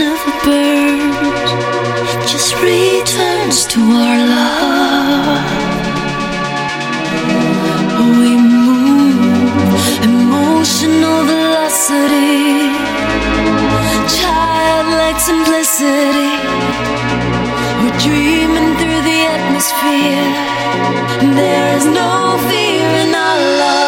another bird just returns to our love. We move emotional velocity, childlike simplicity. We're dreaming through the atmosphere. There is no fear in our love.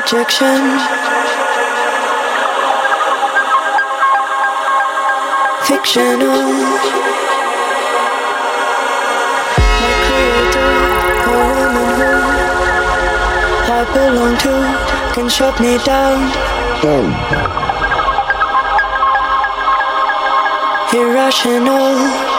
Rejection. Fictional. My creator, a woman who I belong to, can shut me down. Irrational.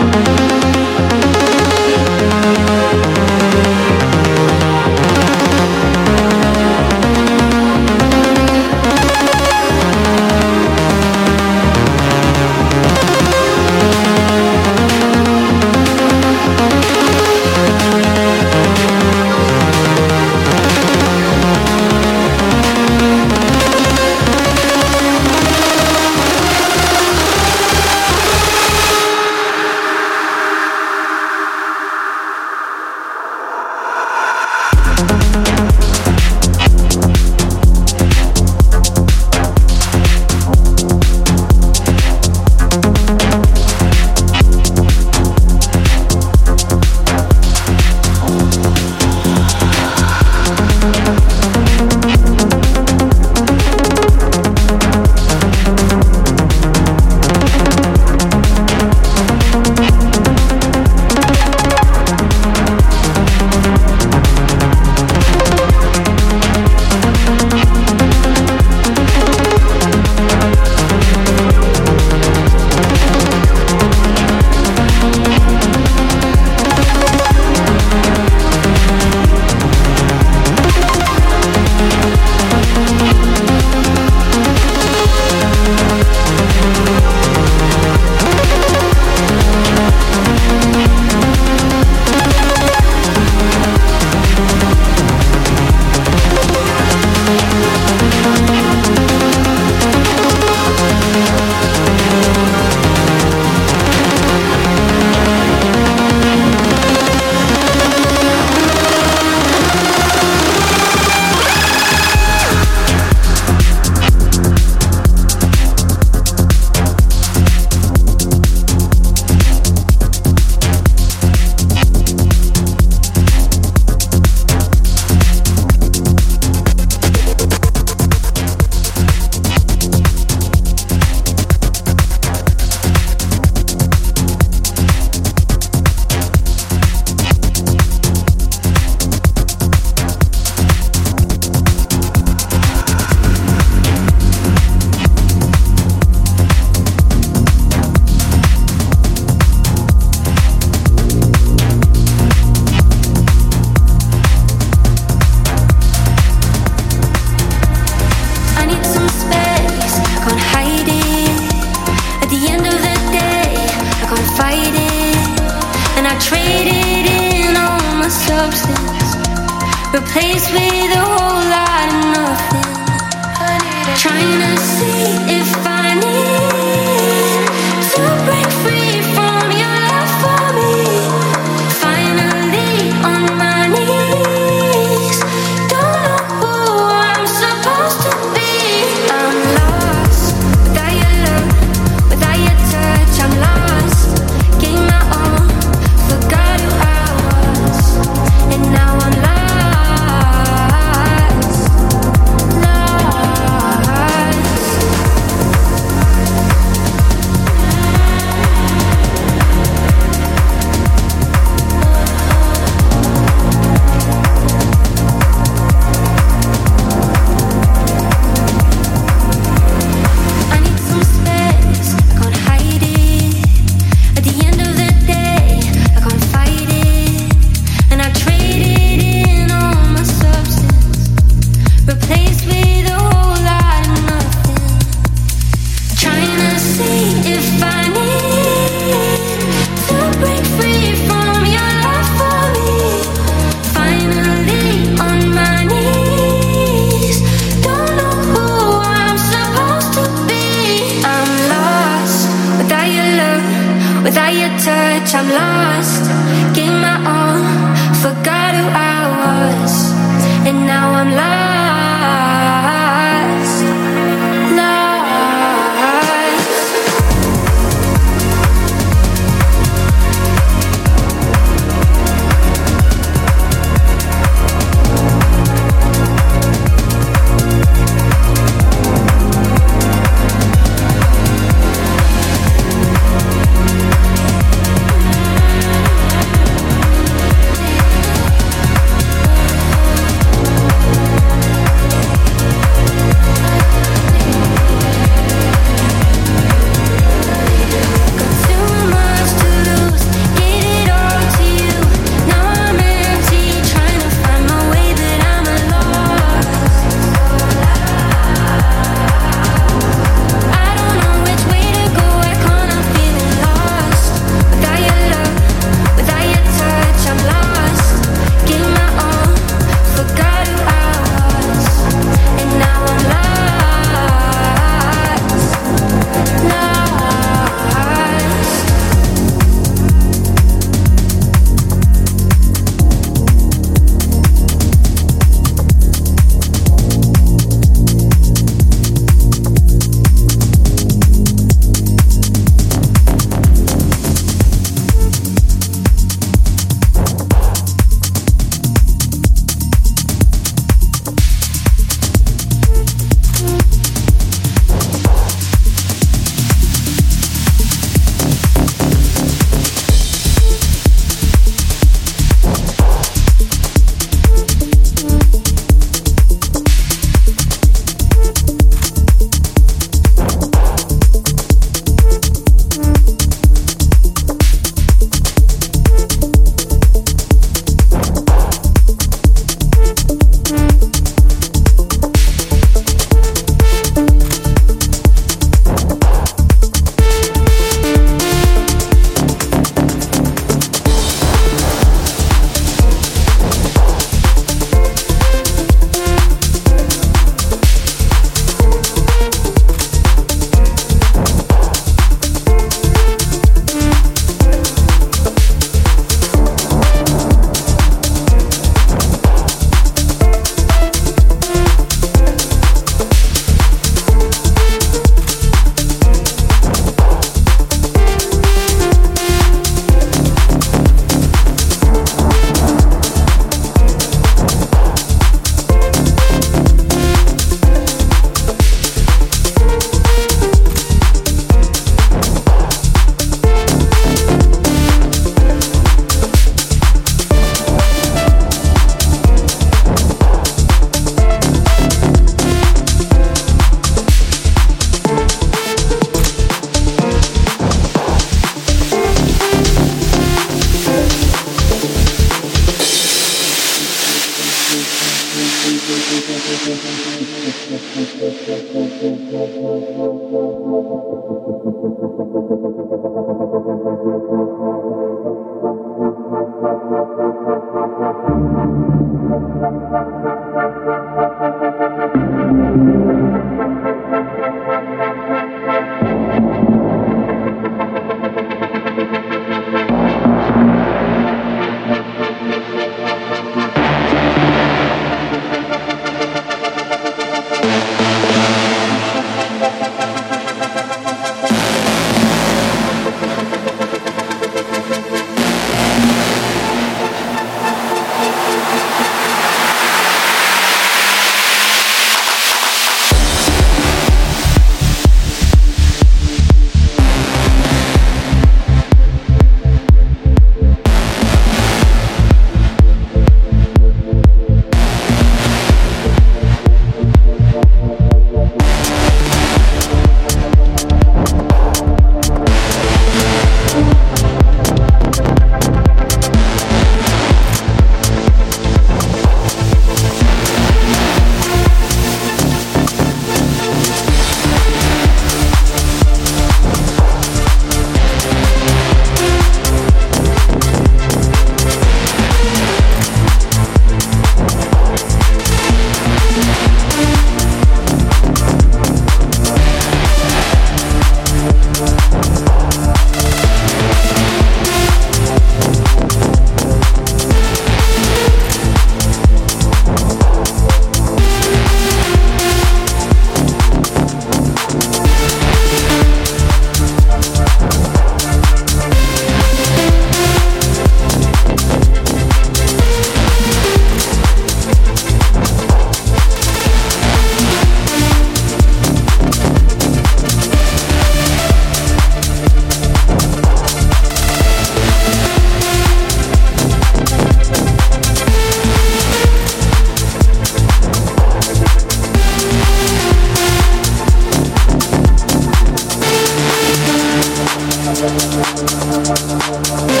Müzik